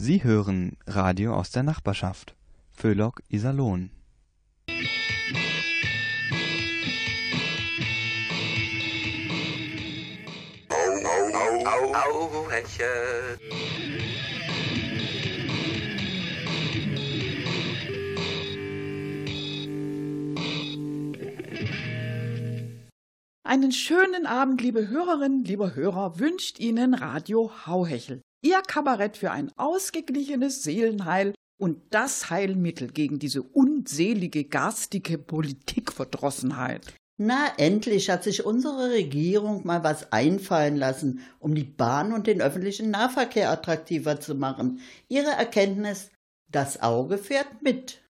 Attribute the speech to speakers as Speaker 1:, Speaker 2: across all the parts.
Speaker 1: Sie hören Radio aus der Nachbarschaft. Föhlock Iserlohn.
Speaker 2: Au, au, Hänchen.
Speaker 3: Einen schönen Abend, liebe Hörerinnen, lieber Hörer, wünscht Ihnen Radio Hauhechel. Ihr Kabarett für ein ausgeglichenes Seelenheil und das Heilmittel gegen diese unselige, garstige Politikverdrossenheit.
Speaker 4: Na, endlich hat sich unsere Regierung mal was einfallen lassen, um die Bahn und den öffentlichen Nahverkehr attraktiver zu machen. Ihre Erkenntnis, das Auge fährt mit.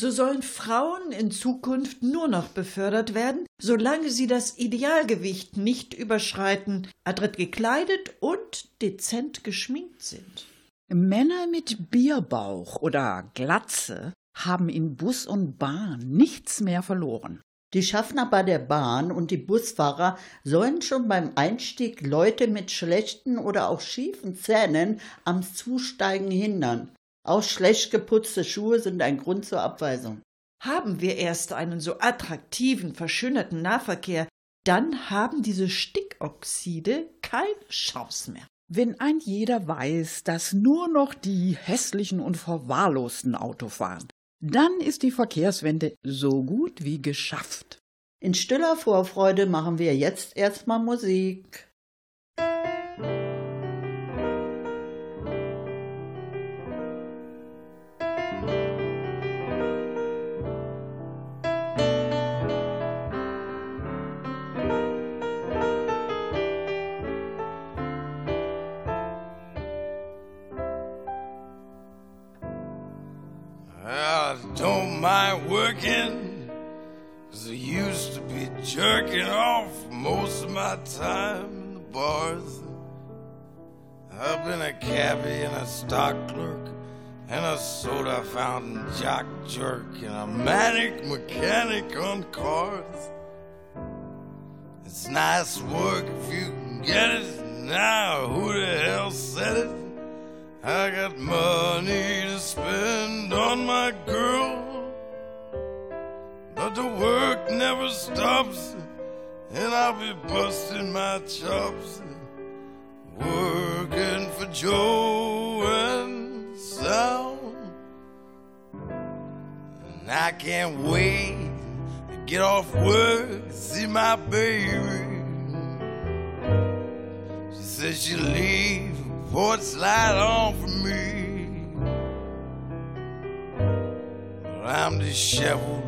Speaker 5: So sollen Frauen in Zukunft nur noch befördert werden, solange sie das Idealgewicht nicht überschreiten, adrett gekleidet und dezent geschminkt sind.
Speaker 3: Männer mit Bierbauch oder Glatze haben in Bus und Bahn nichts mehr verloren.
Speaker 4: Die Schaffner bei der Bahn und die Busfahrer sollen schon beim Einstieg Leute mit schlechten oder auch schiefen Zähnen am Zusteigen hindern. Auch schlecht geputzte Schuhe sind ein Grund zur Abweisung.
Speaker 5: Haben wir erst einen so attraktiven, verschönerten Nahverkehr, dann haben diese Stickoxide keine Chance mehr.
Speaker 3: Wenn ein jeder weiß, dass nur noch die hässlichen und verwahrlosten Auto fahren, dann ist die Verkehrswende so gut wie geschafft.
Speaker 4: In stiller Vorfreude machen wir jetzt erstmal Musik.
Speaker 6: I'm disheveled,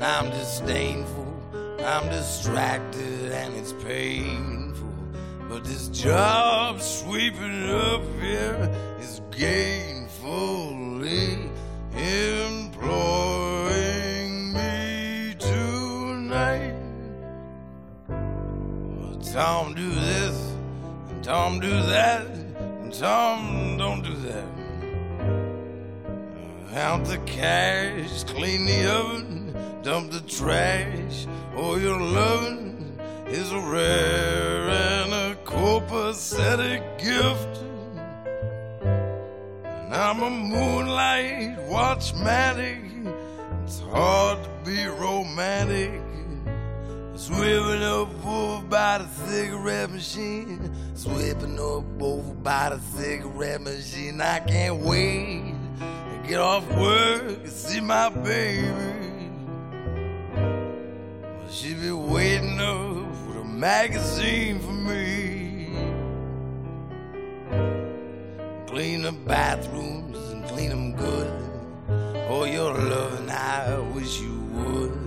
Speaker 6: I'm disdainful, I'm distracted, and it's painful. But this job sweeping up here is gainfully employing me tonight. Well, Tom, do this, and Tom, do that. And Tom, don't do that. Count the cash, clean the oven, dump the trash. Oh, your loving is a rare and a copacetic gift. And I'm a moonlight watchmatic. It's hard to be romantic. Swimming up over by the cigarette machine. Sweeping up over by the cigarette machine. I can't wait get off work and see my baby. She be waiting up with a magazine for me. Clean the bathrooms and clean them good. Oh, your loving, I wish you would.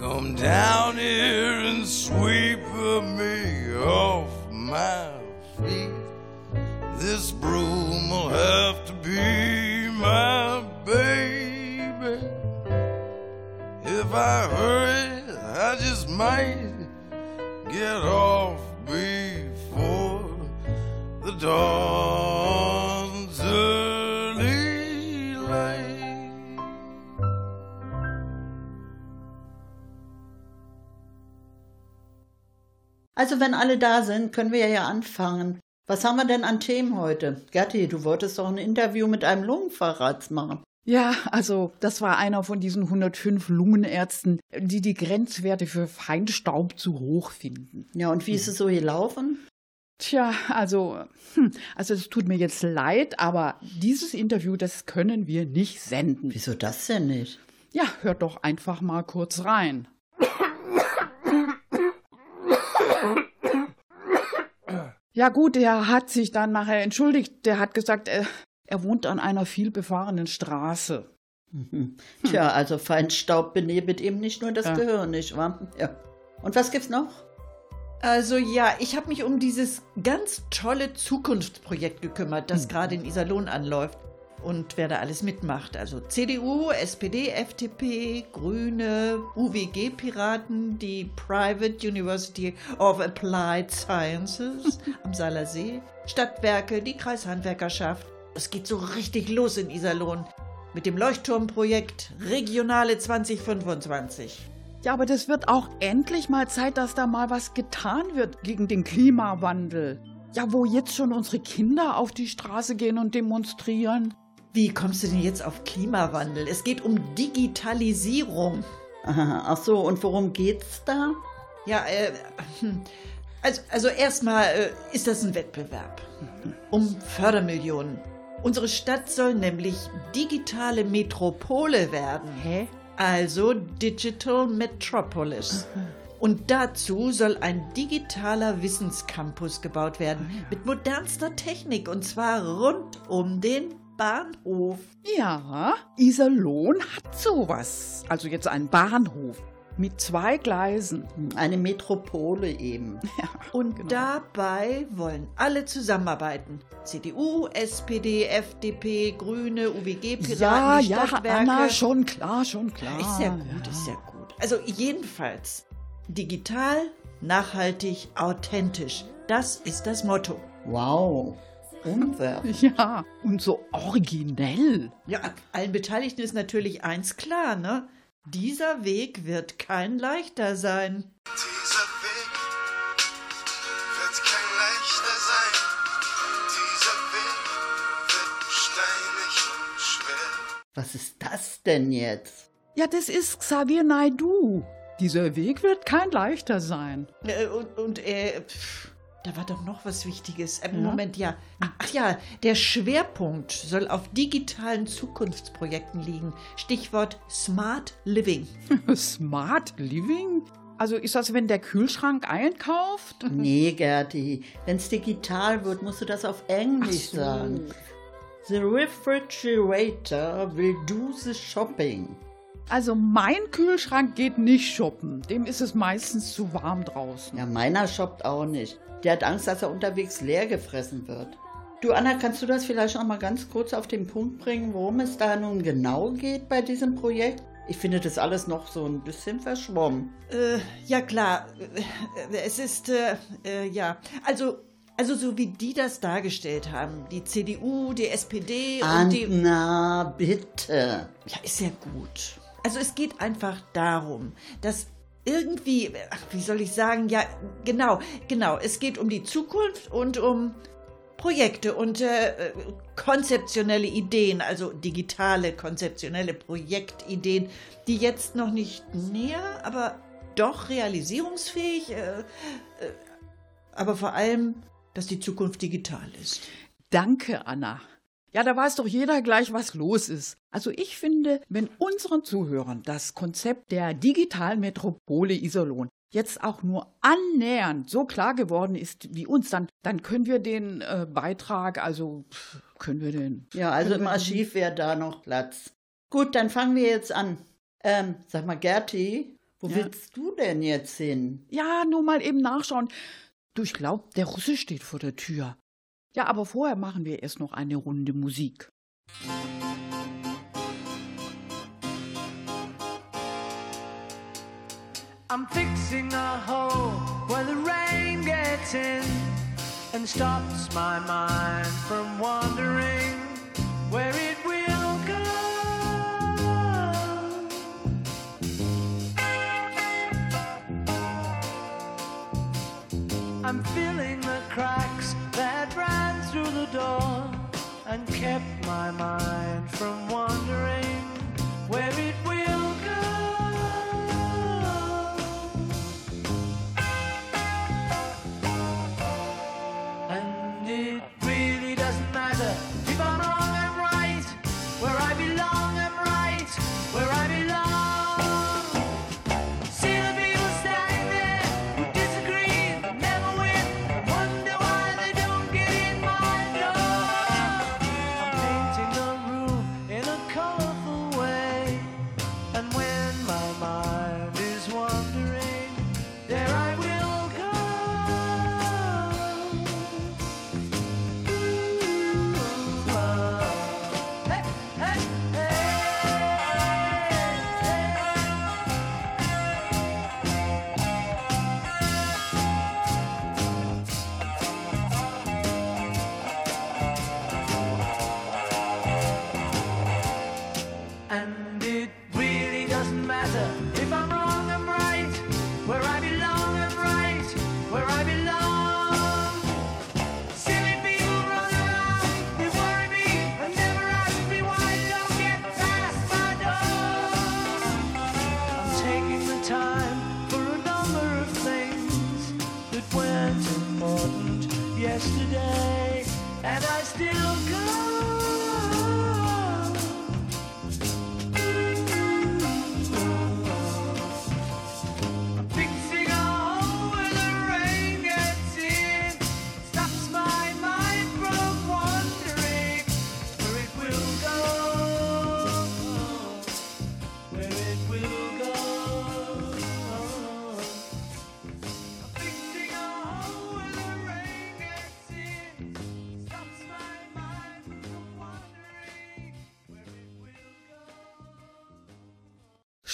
Speaker 6: Come down here and sweep me off my feet. This broom will have
Speaker 4: Also wenn alle da sind, können wir ja anfangen. Was haben wir denn an Themen heute? Gerti, du wolltest doch ein Interview mit einem Lungenfacharzt machen.
Speaker 3: Ja, also das war einer von diesen 105 Lungenärzten, die die Grenzwerte für Feinstaub zu hoch finden.
Speaker 4: Ja, und wie ist es so gelaufen?
Speaker 3: Tja, also, hm, also es tut mir jetzt leid, aber dieses Interview, das können wir nicht senden.
Speaker 4: Wieso das denn nicht?
Speaker 3: Ja, hört doch einfach mal kurz rein. Ja gut, er hat sich dann nachher entschuldigt. Der hat gesagt, er, er wohnt an einer vielbefahrenen Straße.
Speaker 4: Mhm. Tja, also Feinstaub benebelt eben nicht nur das
Speaker 3: Ja.
Speaker 4: Gehirn, nicht wahr? Ja. Und was gibt's noch?
Speaker 5: Also ja, ich habe mich um dieses ganz tolle Zukunftsprojekt gekümmert, das gerade in Iserlohn anläuft. Und wer da alles mitmacht. Also CDU, SPD, FDP, Grüne, UWG-Piraten, die Private University of Applied Sciences am Saaler See, Stadtwerke, die Kreishandwerkerschaft. Es geht so richtig los in Iserlohn mit dem Leuchtturmprojekt Regionale 2025.
Speaker 3: Ja, aber das wird auch endlich mal Zeit, dass da mal was getan wird gegen den Klimawandel. Ja, wo jetzt schon unsere Kinder auf die Straße gehen und demonstrieren.
Speaker 5: Wie kommst du denn jetzt auf Klimawandel? Es geht um Digitalisierung.
Speaker 4: Aha, ach so, und worum geht's da?
Speaker 5: Ja, äh, also, also erstmal äh, ist das ein Wettbewerb um Fördermillionen. Unsere Stadt soll nämlich digitale Metropole werden.
Speaker 3: Hä?
Speaker 5: Also Digital Metropolis. Und dazu soll ein digitaler Wissenscampus gebaut werden mit modernster Technik und zwar rund um den Bahnhof.
Speaker 3: Ja, Iserlohn hat sowas. Also jetzt einen Bahnhof mit zwei Gleisen.
Speaker 4: Eine Metropole eben.
Speaker 5: Und
Speaker 3: Genau.
Speaker 5: dabei wollen alle zusammenarbeiten. CDU, SPD, FDP, Grüne, UWG, Piraten,
Speaker 3: Ja,
Speaker 5: die
Speaker 3: ja,
Speaker 5: Stadtwerke.
Speaker 3: Anna, schon klar, schon klar.
Speaker 5: Ist ja gut, ist ja gut. Also jedenfalls, digital, nachhaltig, authentisch. Das ist das Motto.
Speaker 4: Wow. Umwerfen.
Speaker 3: Ja, und so originell.
Speaker 5: Ja, allen Beteiligten ist natürlich eins klar, ne? Dieser Weg wird kein leichter sein.
Speaker 7: Dieser Weg wird kein leichter sein. Dieser Weg wird steinig und schwer.
Speaker 4: Was ist das denn jetzt?
Speaker 3: Ja, das ist Xavier Naidu. Dieser Weg wird kein leichter sein.
Speaker 5: Äh, und, und äh, pff, da war doch noch was Wichtiges. Äh,
Speaker 3: Ja?
Speaker 5: Moment, ja. Ach ja, der Schwerpunkt soll auf digitalen Zukunftsprojekten liegen. Stichwort Smart Living.
Speaker 3: Smart Living? Also ist das, wenn der Kühlschrank einkauft?
Speaker 4: Nee, Gerti. Wenn's digital wird, musst du das auf Englisch
Speaker 3: so.
Speaker 4: sagen. The refrigerator will do the shopping.
Speaker 3: Also mein Kühlschrank geht nicht shoppen. Dem ist es meistens zu warm draußen.
Speaker 4: Ja, meiner shoppt auch nicht. Der hat Angst, dass er unterwegs leer gefressen wird. Du, Anna, kannst du das vielleicht noch mal ganz kurz auf den Punkt bringen, worum es da nun genau geht bei diesem Projekt? Ich finde das alles noch so ein bisschen verschwommen.
Speaker 5: Äh, ja klar, Äh, es ist, äh, äh, ja, also, also so wie die das dargestellt haben, die CDU, die SPD und die...
Speaker 4: Anna, bitte.
Speaker 5: Ja, ist ja gut. Also es geht einfach darum, dass irgendwie, ach, wie soll ich sagen, ja, genau, genau, es geht um die Zukunft und um Projekte und äh, konzeptionelle Ideen, also digitale konzeptionelle Projektideen, die jetzt noch nicht näher, aber doch realisierungsfähig, äh, äh, aber vor allem, dass die Zukunft digital ist.
Speaker 3: Danke, Anna. Ja, da weiß doch jeder gleich, was los ist. Also ich finde, wenn unseren Zuhörern das Konzept der digitalen Metropole Iserlohn jetzt auch nur annähernd so klar geworden ist wie uns, dann, dann können wir den äh, Beitrag, also pff, können wir den.
Speaker 4: Ja, also im Archiv wäre da noch Platz. Gut, dann fangen wir jetzt an. Ähm, sag mal, Gerti, wo
Speaker 3: Ja.
Speaker 4: willst du denn jetzt hin?
Speaker 3: Ja, nur mal eben nachschauen. Du, ich glaube, der Russe steht vor der Tür. Ja, aber vorher machen wir erst noch eine Runde Musik.
Speaker 8: I'm fixing a hole where the rain gets in and stops my mind from wandering where it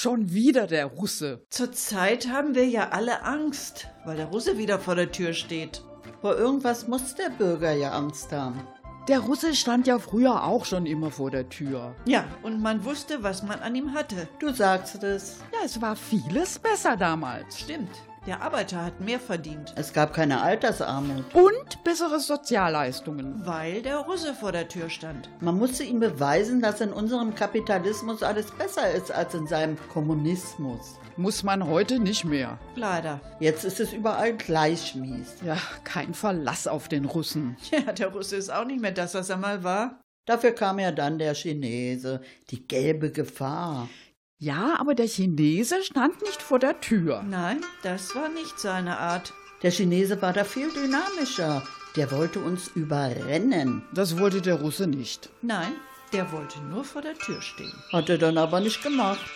Speaker 3: Schon wieder der Russe.
Speaker 5: Zurzeit haben wir ja alle Angst, weil der Russe wieder vor der Tür steht.
Speaker 4: Vor irgendwas muss der Bürger ja Angst haben.
Speaker 3: Der Russe stand ja früher auch schon immer vor der Tür.
Speaker 5: Ja, und man wusste, was man an ihm hatte.
Speaker 4: Du sagst es.
Speaker 3: Ja, es war vieles besser damals.
Speaker 5: Stimmt, der Arbeiter hat mehr verdient,
Speaker 4: Es gab keine Altersarmut.
Speaker 3: Und bessere Sozialleistungen.
Speaker 5: weil der Russe vor der Tür stand.
Speaker 4: Man musste ihm beweisen, dass in unserem Kapitalismus alles besser ist als in seinem Kommunismus.
Speaker 3: Muss man heute nicht mehr.
Speaker 5: Leider.
Speaker 4: Jetzt ist es überall gleich mies.
Speaker 3: Ja, kein Verlass auf den Russen.
Speaker 5: Ja, der Russe ist auch nicht mehr das, was er mal war.
Speaker 4: Dafür kam ja dann der Chinese, die gelbe Gefahr.
Speaker 3: Ja, aber der Chinese stand nicht vor der Tür.
Speaker 5: Nein, das war nicht seine Art.
Speaker 4: Der Chinese war da viel dynamischer. Der wollte uns überrennen.
Speaker 3: Das wollte der Russe nicht.
Speaker 5: Nein, der wollte nur vor der Tür stehen.
Speaker 4: Hat er dann aber nicht gemacht.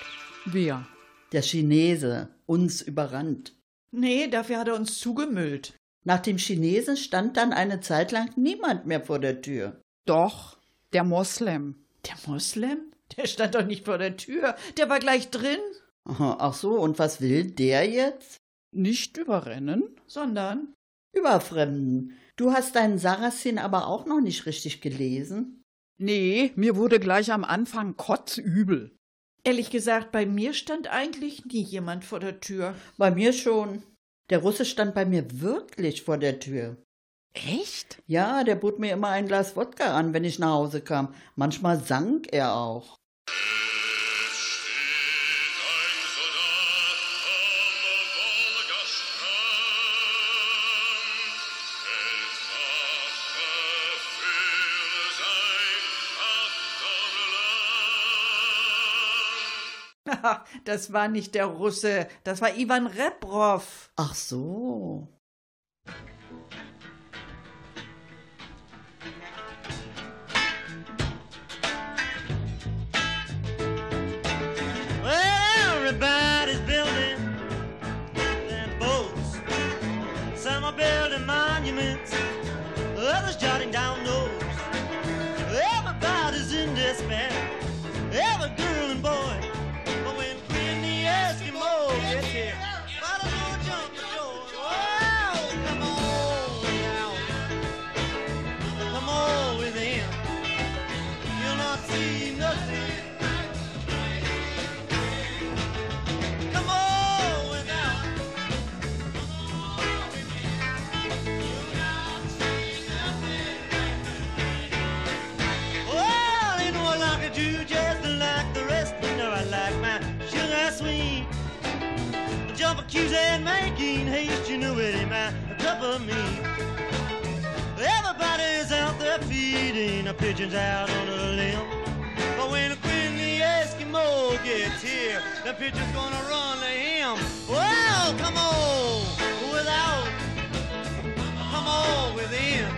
Speaker 3: Wer?
Speaker 4: Der Chinese, uns überrannt.
Speaker 5: Nee, dafür hat er uns zugemüllt.
Speaker 4: Nach dem Chinesen stand dann eine Zeit lang niemand mehr vor der Tür.
Speaker 3: Doch, der Moslem.
Speaker 5: Der Moslem? Der stand doch nicht vor der Tür. Der war gleich drin.
Speaker 4: Ach so, und was will der jetzt?
Speaker 3: Nicht überrennen?
Speaker 5: Sondern.
Speaker 4: Überfremden. Du hast deinen Sarrazin aber auch noch nicht richtig gelesen.
Speaker 3: Nee, mir wurde gleich am Anfang kotzübel.
Speaker 5: Ehrlich gesagt, bei mir stand eigentlich nie jemand vor der Tür.
Speaker 4: Bei mir schon. Der Russe stand bei mir wirklich vor der Tür.
Speaker 3: Echt?
Speaker 4: Ja, der bot mir immer ein Glas Wodka an, wenn ich nach Hause kam. Manchmal sang er auch.
Speaker 5: das war nicht der Russe, das war Ivan Reprov.
Speaker 4: Ach so.
Speaker 9: Jew just like the rest. You know I like my sugar sweet. Jump accuse and making haste, you know it ain't my cup of meat. Everybody's out there feeding the pigeons out on a limb. But when the queen the Eskimo gets here, the pigeon's gonna run to him. Well, come on, without, come on within,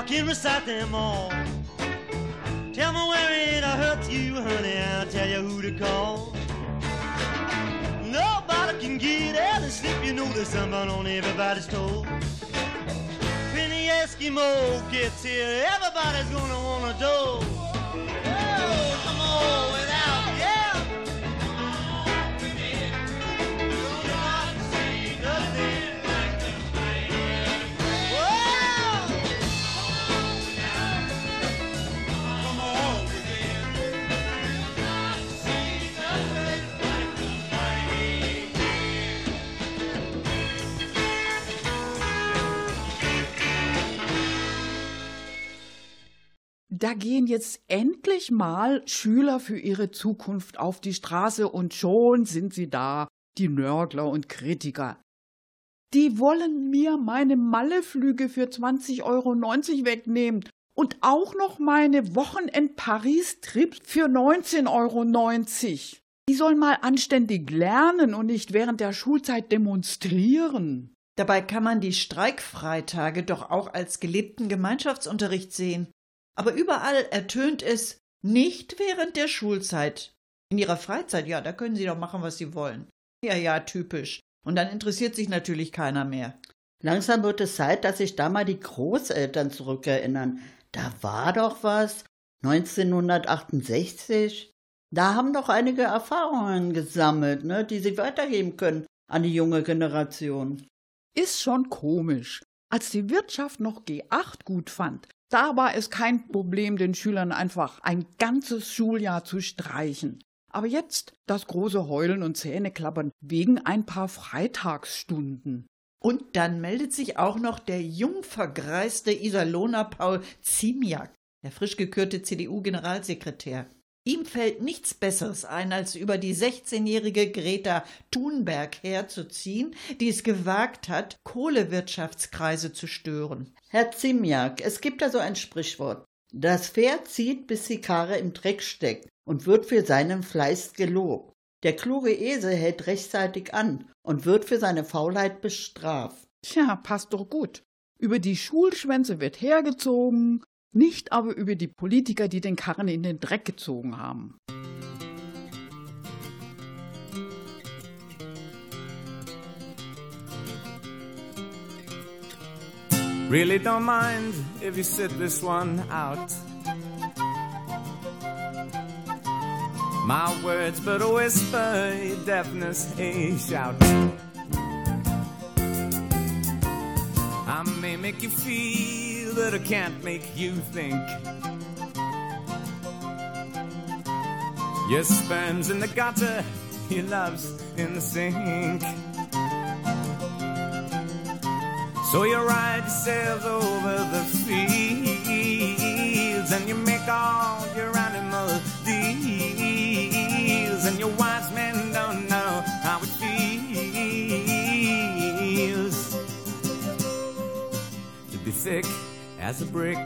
Speaker 9: I, can recite them all. Tell me where it hurts you, honey, I'll tell you who to call. Nobody can get out and sleep, you know there's somebody on everybody's toe. When the Eskimo gets here, everybody's gonna wanna do.
Speaker 3: Da gehen jetzt endlich mal Schüler für ihre Zukunft auf die Straße und schon sind sie da, die Nörgler und Kritiker. Die wollen mir meine Malleflüge für 20,90 Euro wegnehmen und auch noch meine Wochenend-Paris-Trips für 19,90 Euro. Die sollen mal anständig lernen und nicht während der Schulzeit demonstrieren.
Speaker 5: Dabei kann man die Streikfreitage doch auch als gelebten Gemeinschaftsunterricht sehen. Aber überall ertönt es nicht während der Schulzeit. In ihrer Freizeit, ja, da können sie doch machen, was sie wollen. Ja, ja, typisch. Und dann interessiert sich natürlich keiner mehr.
Speaker 4: Langsam wird es Zeit, dass sich da mal die Großeltern zurückerinnern. Da war doch was. 1968. Da haben doch einige Erfahrungen gesammelt, ne, die sie weitergeben können an die junge Generation.
Speaker 3: Ist schon komisch. Als die Wirtschaft noch G8 gut fand, da war es kein Problem, den Schülern einfach ein ganzes Schuljahr zu streichen. Aber jetzt das große Heulen und Zähneklappern wegen ein paar Freitagsstunden.
Speaker 5: Und dann meldet sich auch noch der jung vergreiste Iserlohner Paul Ziemiak, der frisch gekürte CDU-Generalsekretär. Ihm fällt nichts Besseres ein, als über die 16-jährige Greta Thunberg herzuziehen, die es gewagt hat, Kohlewirtschaftskreise zu stören.
Speaker 4: Herr Ziemiak, es gibt da so ein Sprichwort. Das Pferd zieht, bis die Karre im Dreck steckt und wird für seinen Fleiß gelobt. Der kluge Esel hält rechtzeitig an und wird für seine Faulheit bestraft.
Speaker 3: Tja, passt doch gut. Über die Schulschwänze wird hergezogen, nicht aber über die Politiker, die den Karren in den Dreck gezogen haben.
Speaker 10: Really don't mind if you sit this one out. My words but a whisper, your deafness a shout. I may make you feel, but I can't make you think. Your sperm's in the gutter, your love's in the sink. So you ride yourselves over the fields and you make all your animal deals and your wise men as a brick.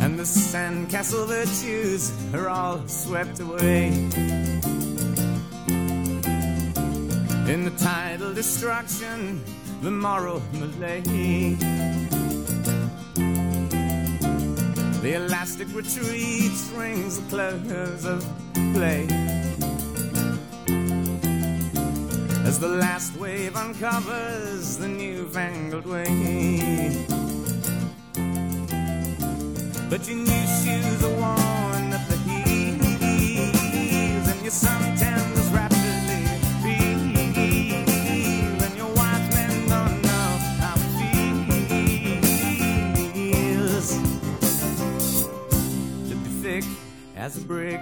Speaker 10: And the sandcastle virtues are all swept away. In the tidal destruction, the moral malaise. The elastic retreat rings the close of play. As the last wave uncovers the newfangled way. But your new shoes are worn at the heels, and your suntan is rapidly feel, and your wise men don't know how it feels to be thick as a brick.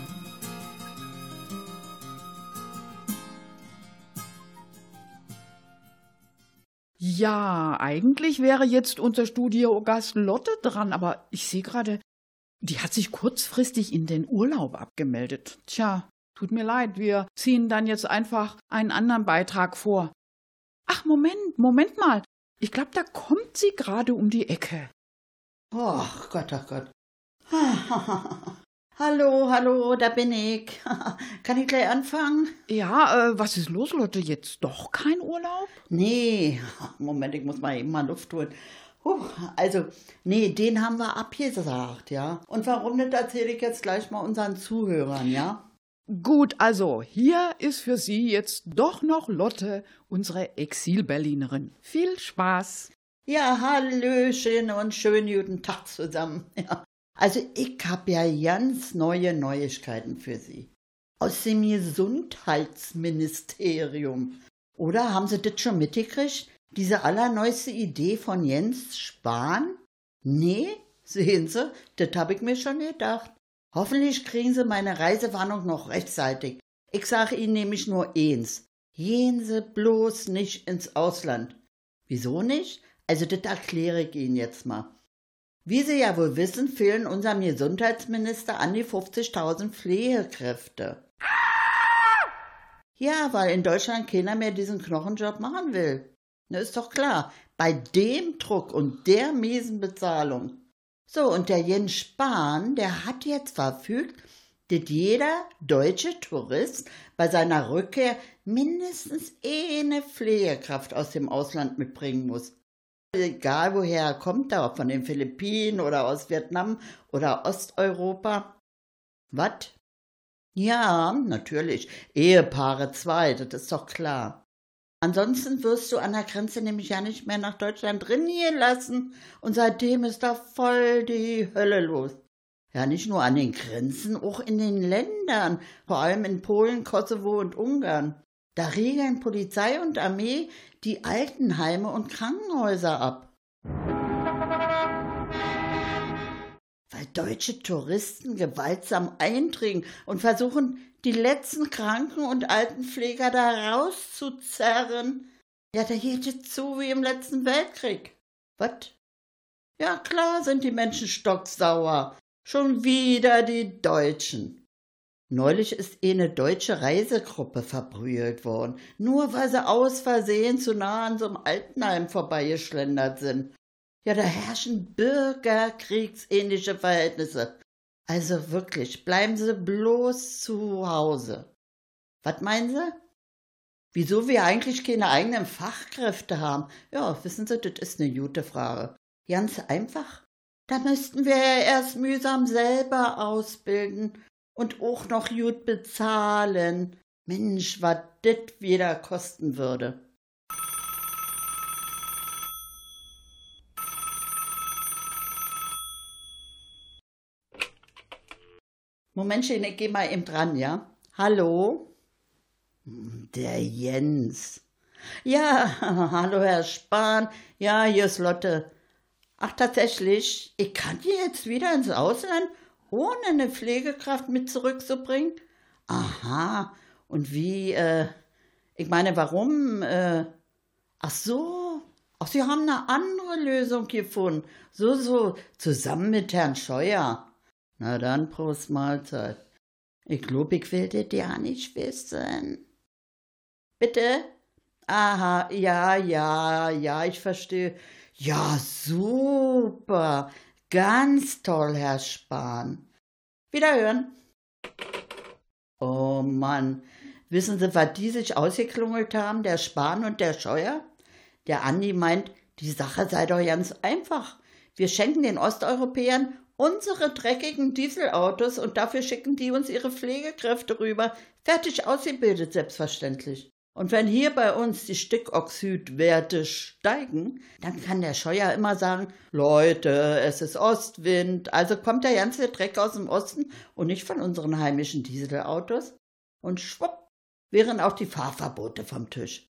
Speaker 3: Ja, eigentlich wäre jetzt unser Studiogast Lotte dran, aber ich sehe gerade, die hat sich kurzfristig in den Urlaub abgemeldet. Tja, tut mir leid, wir ziehen dann jetzt einfach einen anderen Beitrag vor. Ach, Moment, Moment mal. Ich glaube, da kommt sie gerade um die Ecke.
Speaker 4: Oh Gott, oh Gott. hallo, hallo, da bin ich. Kann ich gleich anfangen?
Speaker 3: Ja, äh, was ist los, Lotte? Jetzt doch kein Urlaub?
Speaker 4: Nee, Moment, ich muss mal eben mal Luft holen. Huh, also, nee, den haben wir abgesagt, ja. Und warum nicht, erzähle ich jetzt gleich mal unseren Zuhörern, ja.
Speaker 3: Gut, also, hier ist für Sie jetzt doch noch Lotte, unsere Exil-Berlinerin. Viel Spaß!
Speaker 4: Ja, hallöchen und schönen guten Tag zusammen. Ja. Also, ich hab ja ganz neue Neuigkeiten für Sie. Aus dem Gesundheitsministerium. Oder haben Sie das schon mitgekriegt? Diese allerneueste Idee von Jens Spahn? Nee, sehen Sie, das hab ich mir schon gedacht. Hoffentlich kriegen Sie meine Reisewarnung noch rechtzeitig. Ich sage Ihnen nämlich nur eins. Gehen Sie bloß nicht ins Ausland. Wieso nicht? Also das erkläre ich Ihnen jetzt mal. Wie Sie ja wohl wissen, fehlen unserem Gesundheitsminister an die 50.000 Pflegekräfte. Ja, weil in Deutschland keiner mehr diesen Knochenjob machen will. Na, ist doch klar. Bei dem Druck und der miesen Bezahlung. So, und der Jens Spahn, der hat jetzt verfügt, dass jeder deutsche Tourist bei seiner Rückkehr mindestens eine Pflegekraft aus dem Ausland mitbringen muss. Egal woher er kommt, da, von den Philippinen oder aus Vietnam oder Osteuropa. Was? Ja, natürlich. Ehepaare zwei, das ist doch klar. Ansonsten wirst du an der Grenze nämlich ja nicht mehr nach Deutschland trainieren lassen. Und seitdem ist da voll die Hölle los. Ja, nicht nur an den Grenzen, auch in den Ländern, vor allem in Polen, Kosovo und Ungarn. Da regeln Polizei und Armee die Altenheime und Krankenhäuser ab. Weil deutsche Touristen gewaltsam eindringen und versuchen, die letzten Kranken- und Altenpfleger da rauszuzerren. Ja, da geht es zu wie im letzten Weltkrieg. Was? Ja, klar sind die Menschen stocksauer. Schon wieder die Deutschen. Neulich ist eine deutsche Reisegruppe verbrüht worden, nur weil sie aus Versehen zu nah an so einem Altenheim vorbeigeschlendert sind. Ja, da herrschen bürgerkriegsähnliche Verhältnisse. Also wirklich, bleiben Sie bloß zu Hause. Was meinen Sie? Wieso wir eigentlich keine eigenen Fachkräfte haben? Ja, wissen Sie, das ist eine gute Frage. Ganz einfach. Da müssten wir ja erst mühsam selber ausbilden und auch noch gut bezahlen. Mensch, was das wieder kosten würde. Momentchen, ich gehe mal eben dran, ja? Hallo? Der Jens. Ja, hallo Herr Spahn. Ja, hier ist Lotte. Ach, tatsächlich, ich kann hier jetzt wieder ins Ausland? Ohne eine Pflegekraft mit zurückzubringen? Aha, und wie, äh, ich meine, warum, äh, ach so, ach, Sie haben eine andere Lösung gefunden. So, so, zusammen mit Herrn Scheuer. Na dann, Prost Mahlzeit. Ich glaube, ich will das ja nicht wissen. Bitte? Aha, ja, ja, ja, ich verstehe. Ja, super. Ganz toll, Herr Spahn. Wiederhören. Oh Mann, wissen Sie, was die sich ausgeklungelt haben, der Spahn und der Scheuer? Der Andi meint, die Sache sei doch ganz einfach. Wir schenken den Osteuropäern unsere dreckigen Dieselautos und dafür schicken die uns ihre Pflegekräfte rüber. Fertig ausgebildet, selbstverständlich. Und wenn hier bei uns die Stickoxidwerte steigen, dann kann der Scheuer immer sagen, Leute, es ist Ostwind, also kommt der ganze Dreck aus dem Osten und nicht von unseren heimischen Dieselautos. Und schwupp, wären auch die Fahrverbote vom Tisch.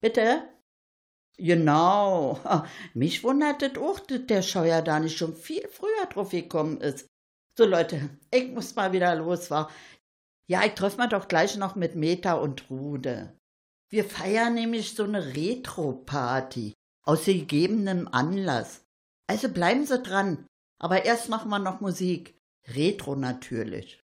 Speaker 4: Bitte? Genau. Mich wundert es auch, dass der Scheuer da nicht schon viel früher drauf gekommen ist. So Leute, ich muss mal wieder los, war. Ja, ich treffe mal doch gleich noch mit Meta und Rude. Wir feiern nämlich so eine Retro-Party aus gegebenem Anlass. Also bleiben Sie dran. Aber erst machen wir noch Musik. Retro natürlich.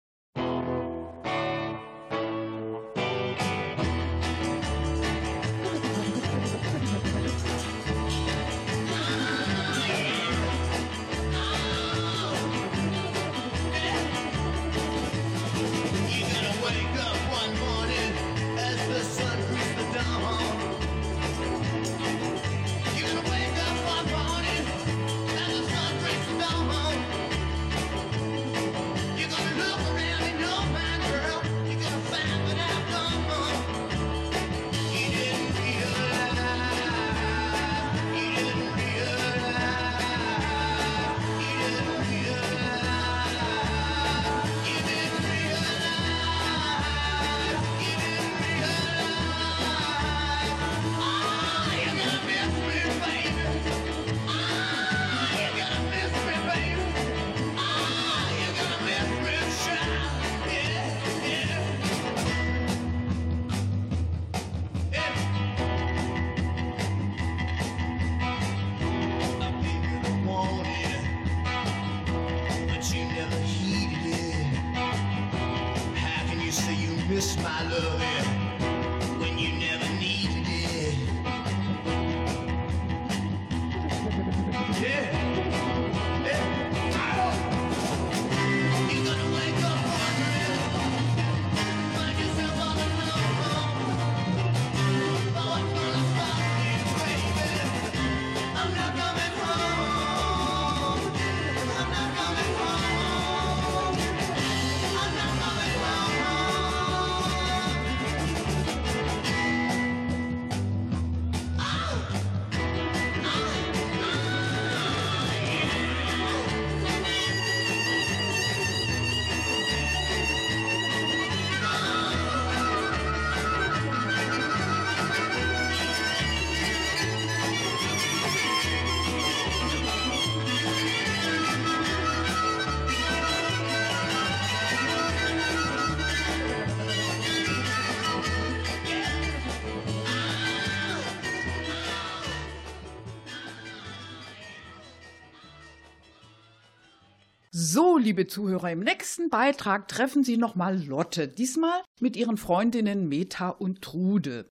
Speaker 3: So, liebe Zuhörer, im nächsten Beitrag treffen Sie nochmal Lotte, diesmal mit ihren Freundinnen Meta und Trude.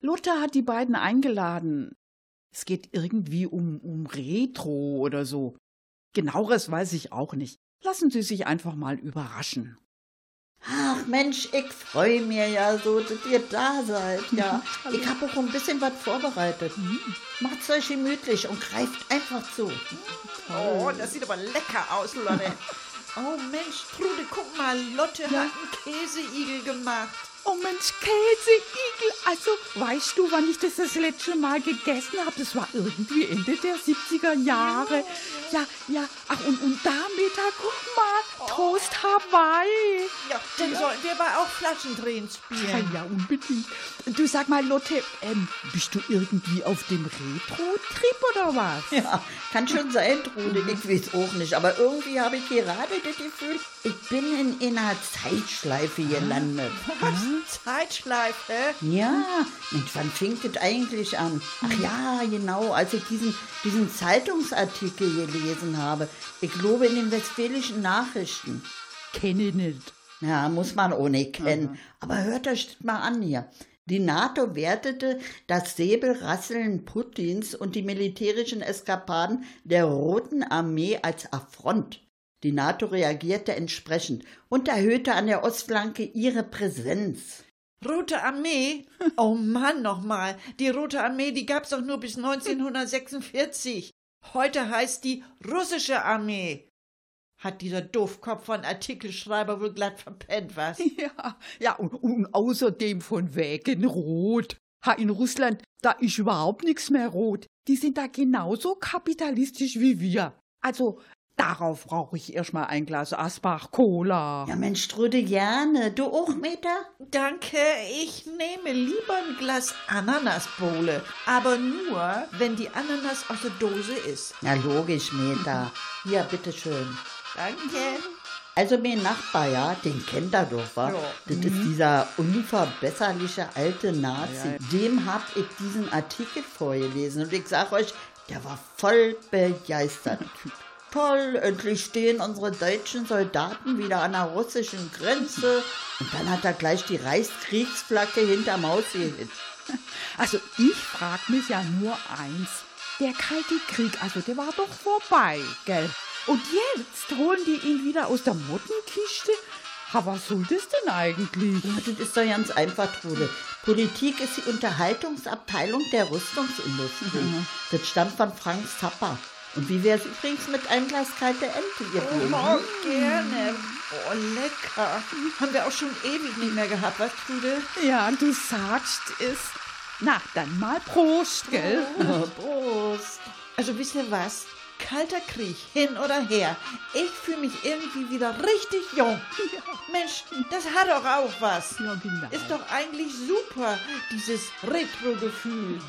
Speaker 3: Lotte hat die beiden eingeladen. Es geht irgendwie um, um Retro oder so. Genaueres weiß ich auch nicht. Lassen Sie sich einfach mal überraschen.
Speaker 4: Ach Mensch, ich freue mir ja so, dass ihr da seid. Ja, ich habe auch ein bisschen was vorbereitet. Macht's euch gemütlich und greift einfach zu.
Speaker 5: Oh, das sieht aber lecker aus, Lotte. Oh Mensch, Trude, guck mal, Lotte hat einen Käseigel gemacht.
Speaker 3: Oh Mensch, Käseigel. Also, weißt du, wann ich das das letzte Mal gegessen habe? Das war irgendwie Ende der 70er Jahre. Ja, ja. Ach, und, und damit, da, guck mal, Toast Hawaii.
Speaker 5: Ja, dann sollten wir aber auch Flaschendrehen
Speaker 3: Ja,
Speaker 5: spielen.
Speaker 3: ja, unbedingt. Du sag mal, Lotte, ähm, bist du irgendwie auf dem Retro-Trip oder was?
Speaker 4: Ja, kann schon sein, Trude, ich weiß auch nicht. Aber irgendwie habe ich gerade das Gefühl, ich bin in einer Zeitschleife gelandet.
Speaker 5: Was? Zeitschleife?
Speaker 4: Ja, Mensch, wann fängt das eigentlich an? Ach ja, genau, als ich diesen, diesen Zeitungsartikel gelesen habe. Ich glaube in den Westfälischen Nachrichten.
Speaker 3: Kenne ich nicht.
Speaker 4: Ja, muss man auch nicht kennen. Aber hört euch das mal an hier. Die NATO wertete das Säbelrasseln Putins und die militärischen Eskapaden der Roten Armee als Affront. Die NATO reagierte entsprechend und erhöhte an der Ostflanke ihre Präsenz.
Speaker 5: Rote Armee? Oh Mann, nochmal. Die Rote Armee, die gab's doch nur bis 1946. Heute heißt die russische Armee. Hat dieser Doofkopf von Artikelschreiber wohl glatt verpennt, was?
Speaker 3: Ja, ja, und, und außerdem von wegen Rot. Ha, in Russland, da ist überhaupt nichts mehr rot. Die sind da genauso kapitalistisch wie wir. Also, darauf brauche ich erstmal ein Glas Asbach-Cola.
Speaker 4: Ja, Mensch, Trude, gerne. Du auch, Meta?
Speaker 5: Danke, ich nehme lieber ein Glas Ananasbowle. Aber nur, wenn die Ananas aus der Dose ist.
Speaker 4: Ja, logisch, Meta. Hier, bitteschön.
Speaker 5: Danke.
Speaker 4: Also mein Nachbar, ja, den kennt er doch, wa?
Speaker 5: Ja.
Speaker 4: Das ist dieser unverbesserliche alte Nazi. Dem hab ich diesen Artikel vorgelesen und ich sag euch, der war voll begeistert. Toll, endlich stehen unsere deutschen Soldaten wieder an der russischen Grenze. Und dann hat er gleich die Reichskriegsflagge hinterm Haus gehitzt.
Speaker 3: Also, ich frag mich ja nur eins. Der Kalte Krieg, also der war doch vorbei, gell? Und jetzt holen die ihn wieder aus der Mottenkiste? Ha, was soll das denn eigentlich?
Speaker 4: Ja, das ist doch ganz einfach, Trude. Politik ist die Unterhaltungsabteilung der Rüstungsindustrie. Das stammt von Frank Zappa. Und wie wäre es übrigens mit einem Glas kalte Ente, ihr Blöden?
Speaker 5: Oh, gerne. Oh, lecker. Haben wir auch schon ewig nicht mehr gehabt, was, Trude?
Speaker 3: Ja, du sagst es. Na, dann mal Prost, gell?
Speaker 4: Prost.
Speaker 5: Also wisst ihr was? Kalter Krieg, hin oder her. Ich fühle mich irgendwie wieder richtig jung. Mensch, das hat doch auch was.
Speaker 3: Ja, genau.
Speaker 5: Ist doch eigentlich super, dieses Retro-Gefühl.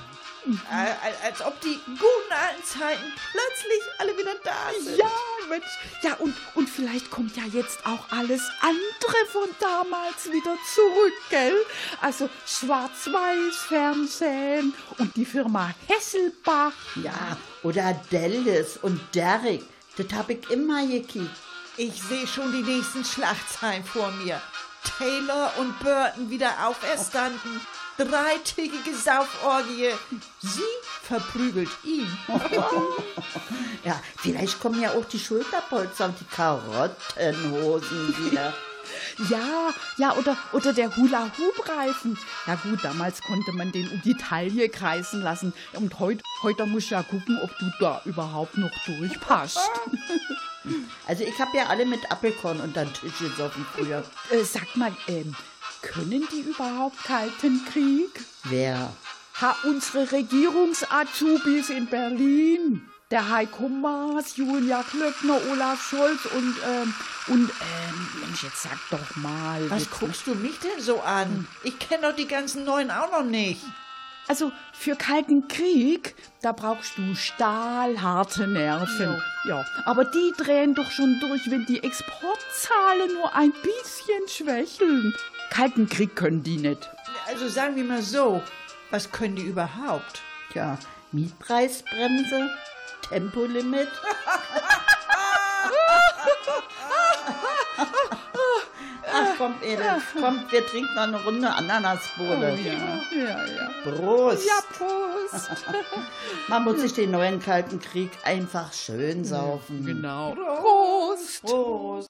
Speaker 5: Al- Als ob die guten alten Zeiten plötzlich alle wieder da sind.
Speaker 3: Ja, Mensch. Ja, und, und vielleicht kommt ja jetzt auch alles andere von damals wieder zurück, gell? Also Schwarz-Weiß-Fernsehen und die Firma Hesselbach.
Speaker 4: Ja, oder Dallas und Derrick. Das hab ich immer gekickt.
Speaker 5: Ich sehe schon die nächsten Schlachtzeilen vor mir. Taylor und Burton wieder auferstanden. Dreitägige Sauforgie. Sie verprügelt ihn.
Speaker 4: Ja, vielleicht kommen ja auch die Schulterpolster und die Karottenhosen wieder.
Speaker 3: Ja, ja, oder, oder der Hula-Hoop-Reifen. Ja gut, damals konnte man den um die Taille kreisen lassen. Und heute heute musst du ja gucken, ob du da überhaupt noch durchpasst.
Speaker 4: Also ich hab ja alle mit Apfelkorn unter den Tisch gesoffen früher.
Speaker 3: äh, sag mal, ähm, können die überhaupt kalten Krieg?
Speaker 4: Wer?
Speaker 3: Ha, unsere Regierungsazubis in Berlin. Der Heiko Maas, Julia Klöckner, Olaf Scholz und, ähm, und, ähm, Mensch, jetzt sag doch mal.
Speaker 5: Was guckst du mich denn so an? Ich kenne doch die ganzen neuen auch noch nicht.
Speaker 3: Also, für kalten Krieg, da brauchst du stahlharte Nerven. Ja, aber die drehen doch schon durch, wenn die Exportzahlen nur ein bisschen schwächeln. Kalten Krieg können die nicht.
Speaker 5: Also sagen wir mal so, was können die überhaupt?
Speaker 4: Tja, Mietpreisbremse, Tempolimit. Ach komm, Edith, komm, wir trinken noch eine Runde Ananasbowle.
Speaker 3: Oh, Ja, ja.
Speaker 4: Prost.
Speaker 3: Ja, Prost.
Speaker 4: Man muss sich den neuen Kalten Krieg einfach schön saufen.
Speaker 3: Genau. Prost.
Speaker 4: Prost.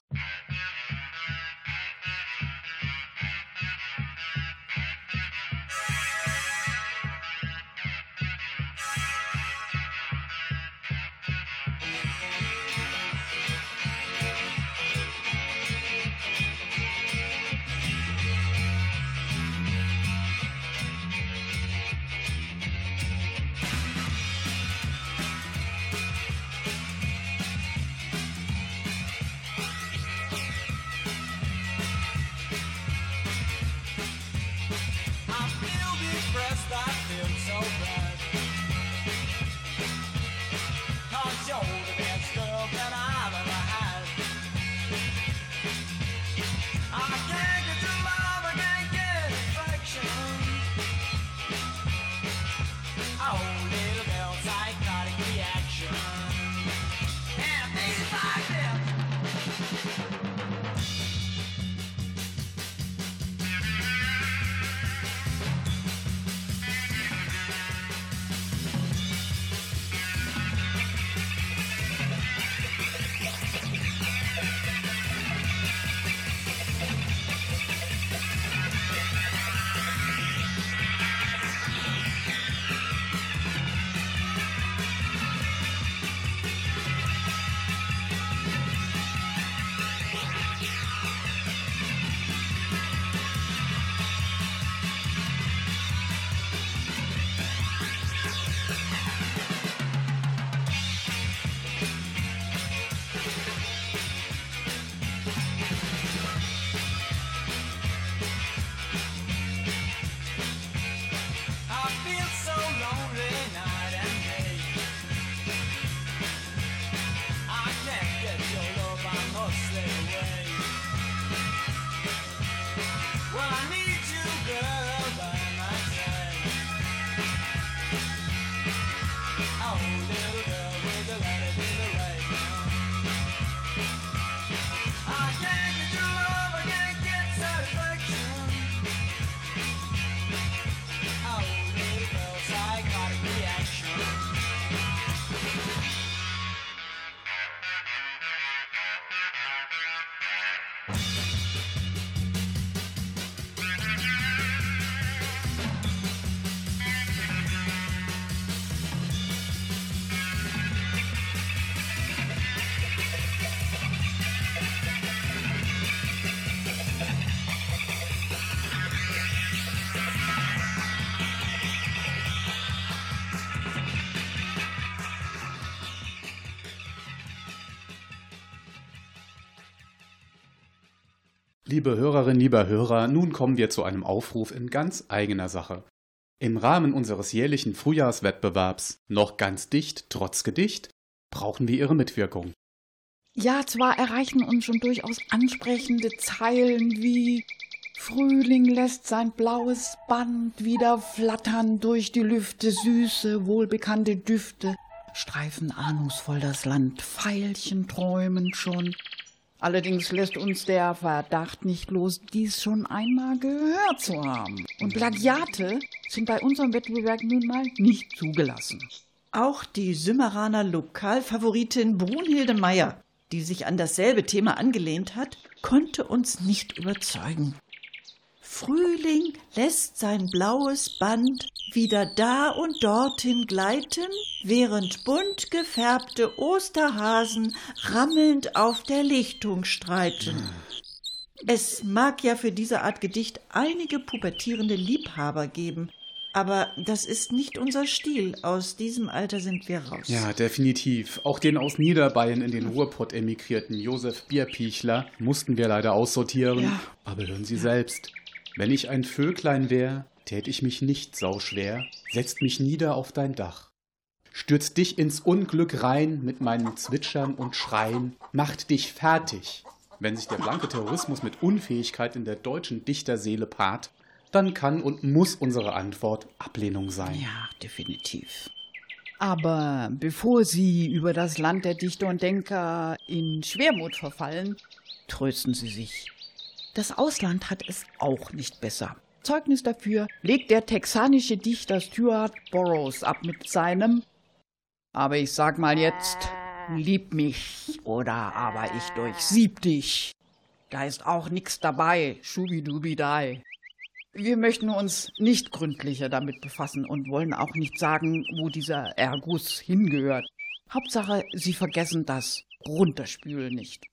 Speaker 11: Liebe Hörerinnen, lieber Hörer, nun kommen wir zu einem Aufruf in ganz eigener Sache. Im Rahmen unseres jährlichen Frühjahrswettbewerbs Noch ganz dicht, trotz Gedicht brauchen wir Ihre Mitwirkung.
Speaker 3: Ja, zwar erreichen uns schon durchaus ansprechende Zeilen wie Frühling lässt sein blaues Band wieder flattern durch die Lüfte, süße, wohlbekannte Düfte streifen ahnungsvoll das Land, Veilchen träumen schon. Allerdings lässt uns der Verdacht nicht los, dies schon einmal gehört zu haben. Und Plagiate sind bei unserem Wettbewerb nun mal nicht zugelassen.
Speaker 5: Auch die Sümmeraner Lokalfavoritin Brunhilde Meyer, die sich an dasselbe Thema angelehnt hat, konnte uns nicht überzeugen. Frühling lässt sein blaues Band wieder da und dorthin gleiten, während bunt gefärbte Osterhasen rammelnd auf der Lichtung streiten. Es mag ja für diese Art Gedicht einige pubertierende Liebhaber geben, aber das ist nicht unser Stil. Aus diesem Alter sind wir raus.
Speaker 11: Ja, definitiv. Auch den aus Niederbayern in den Ruhrpott emigrierten Josef Bierpichler mussten wir leider aussortieren.
Speaker 3: Ja.
Speaker 11: Aber hören Sie selbst. Wenn ich ein Vöglein wär, tät ich mich nicht sauschwer, setzt mich nieder auf dein Dach. Stürzt dich ins Unglück rein mit meinem Zwitschern und Schreien, macht dich fertig. Wenn sich der blanke Terrorismus mit Unfähigkeit in der deutschen Dichterseele paart, dann kann und muss unsere Antwort Ablehnung sein.
Speaker 3: Ja, definitiv. Aber bevor Sie über das Land der Dichter und Denker in Schwermut verfallen, trösten Sie sich. Das Ausland hat es auch nicht besser. Zeugnis dafür legt der texanische Dichter Stuart Burroughs ab mit seinem Aber ich sag mal jetzt, lieb mich oder aber ich durchsieb dich. Da ist auch nix dabei, schubidubidei. Wir möchten uns nicht gründlicher damit befassen und wollen auch nicht sagen, wo dieser Erguss hingehört. Hauptsache, Sie vergessen das Runterspülen nicht.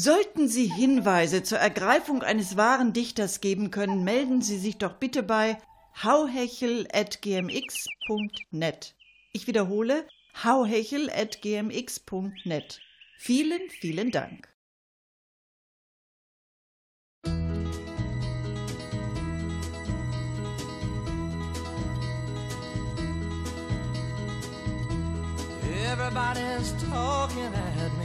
Speaker 5: Sollten Sie Hinweise zur Ergreifung eines wahren Dichters geben können, melden Sie sich doch bitte bei hauhechel.gmx.net. Ich wiederhole, hauhechel.gmx.net. Vielen, vielen Dank.
Speaker 12: Everybody's talking at.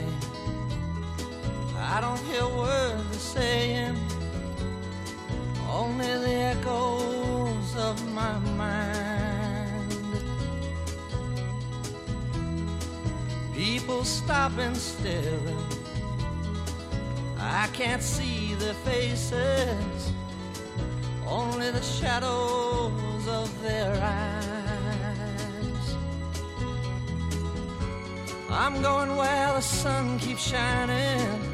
Speaker 12: I don't hear words they're saying, only the echoes of my mind. People stopping still. I can't see their faces, only the shadows of their eyes. I'm going where the sun keeps shining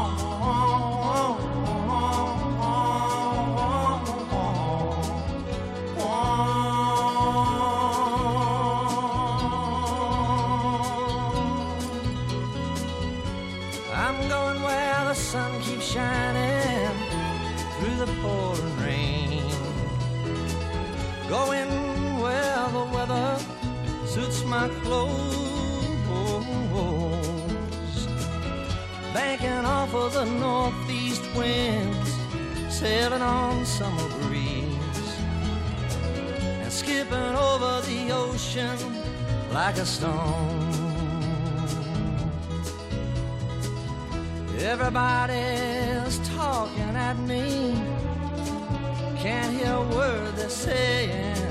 Speaker 12: my clothes. Banking off of the northeast winds, sailing on summer breeze, and skipping over the ocean like a stone. Everybody's talking at me. Can't hear a word they're saying.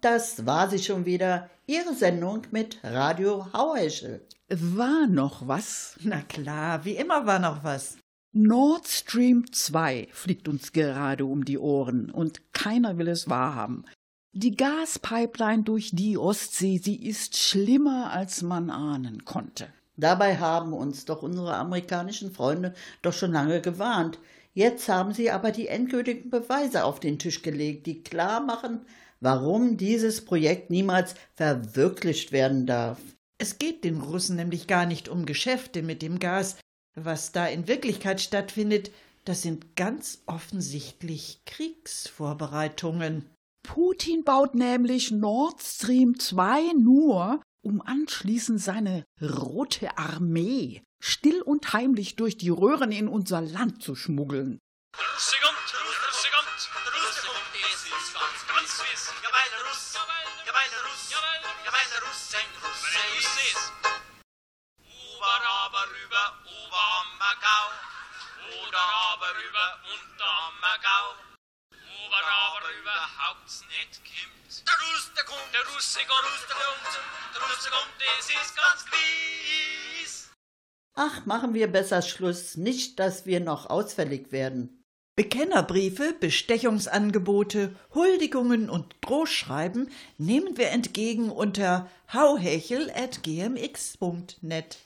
Speaker 4: Das war sie schon wieder, Ihre Sendung mit Radio Hauheschel.
Speaker 3: War noch was?
Speaker 5: Na klar, wie immer war noch was.
Speaker 3: Nord Stream 2 fliegt uns gerade um die Ohren und keiner will es wahrhaben. Die Gaspipeline durch die Ostsee, sie ist schlimmer, als man ahnen konnte.
Speaker 4: Dabei haben uns doch unsere amerikanischen Freunde doch schon lange gewarnt. Jetzt haben sie aber die endgültigen Beweise auf den Tisch gelegt, die klar machen, warum dieses Projekt niemals verwirklicht werden darf.
Speaker 5: Es geht den Russen nämlich gar nicht um Geschäfte mit dem Gas. Was da in Wirklichkeit stattfindet, das sind ganz offensichtlich Kriegsvorbereitungen.
Speaker 3: Putin baut nämlich Nord Stream 2 nur, um anschließend seine Rote Armee still und heimlich durch die Röhren in unser Land zu schmuggeln.
Speaker 13: Sekund, Ober, aber überhaupt nicht kimmt. Der Russ, der kommt, der Russe kommt, der kommt, der Russe kommt, es ist ganz gewiss.
Speaker 4: Ach, machen wir besser Schluss, nicht, dass wir noch ausfällig werden.
Speaker 5: Bekennerbriefe, Bestechungsangebote, Huldigungen und Drohschreiben nehmen wir entgegen unter hauhechel.gmx.net.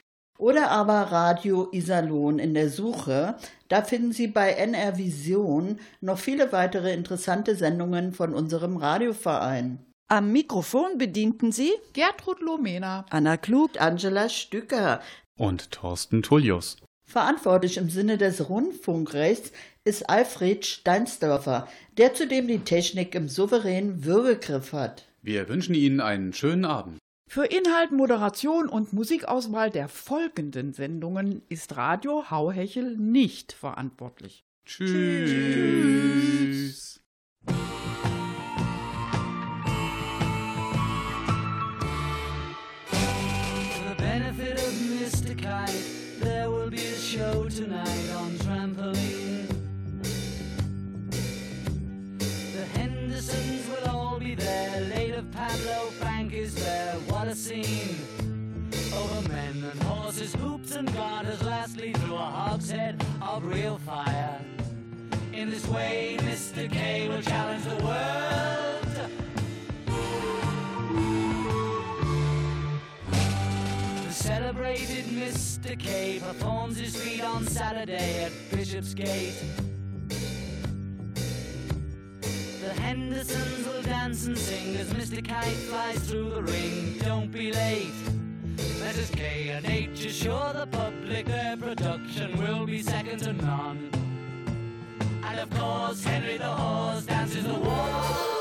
Speaker 4: Oder aber Radio Iserlohn in der Suche. Da finden Sie bei NR Vision noch viele weitere interessante Sendungen von unserem Radioverein.
Speaker 5: Am Mikrofon bedienten Sie
Speaker 3: Gertrud Lomena,
Speaker 5: Anna Klug,
Speaker 4: Angela Stücker.
Speaker 11: Und Thorsten Tullius.
Speaker 4: Verantwortlich im Sinne des Rundfunkrechts ist Alfred Steinsdörfer, der zudem die Technik im souveränen Würgegriff hat.
Speaker 11: Wir wünschen Ihnen einen schönen Abend.
Speaker 3: Für Inhalt, Moderation und Musikauswahl der folgenden Sendungen ist Radio Hauhechel nicht verantwortlich.
Speaker 11: Tschüss.
Speaker 8: For the benefit of Mr. Kite, there will be a show tonight on trampoline. The Hendersons will all be there. Later, Pablo a scene! Over men and horses, hoops and garters. Lastly, through a hogshead of real fire. In this way, Mr. K will challenge the world. The celebrated Mr. K performs his feat on Saturday at Bishopsgate. The Hendersons will dance and sing as Mr. Kite flies through the ring. Don't be late. Messrs. K and H assure the public their production will be second to none. And of course, Henry the Horse dances the waltz.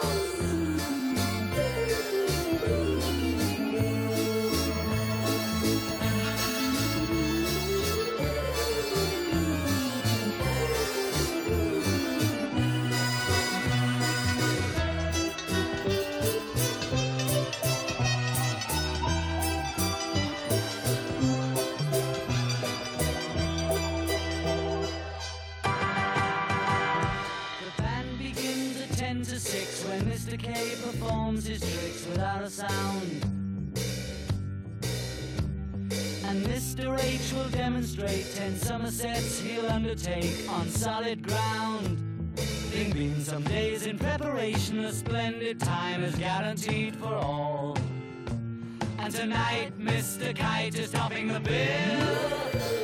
Speaker 8: Demonstrate 10 Somersets he'll undertake on solid ground. There've been some days in preparation, a splendid time is guaranteed for all. And tonight, Mr. Kite is topping the bill.